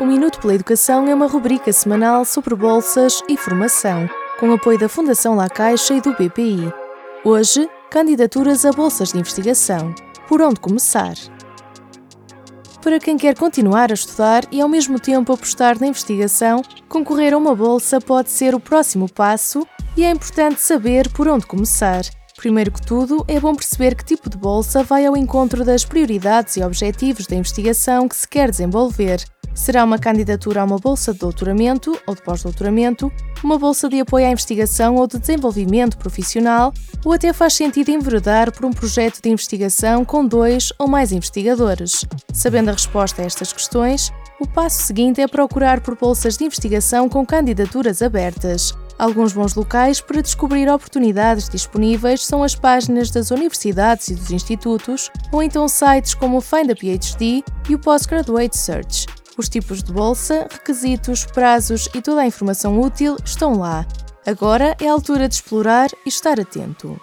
O Minuto pela Educação é uma rubrica semanal sobre bolsas e formação, com apoio da Fundação La Caixa e do BPI. Hoje, candidaturas a bolsas de investigação. Por onde começar? Para quem quer continuar a estudar e ao mesmo tempo apostar na investigação, concorrer a uma bolsa pode ser o próximo passo e é importante saber por onde começar. Primeiro que tudo, é bom perceber que tipo de bolsa vai ao encontro das prioridades e objetivos da investigação que se quer desenvolver. Será uma candidatura a uma bolsa de doutoramento ou de pós-doutoramento, uma bolsa de apoio à investigação ou de desenvolvimento profissional, ou até faz sentido enveredar por um projeto de investigação com dois ou mais investigadores. Sabendo a resposta a estas questões, o passo seguinte é procurar por bolsas de investigação com candidaturas abertas. Alguns bons locais para descobrir oportunidades disponíveis são as páginas das universidades e dos institutos, ou então sites como o Find a PhD e o Postgraduate Search. Os tipos de bolsa, requisitos, prazos e toda a informação útil estão lá. Agora é a altura de explorar e estar atento.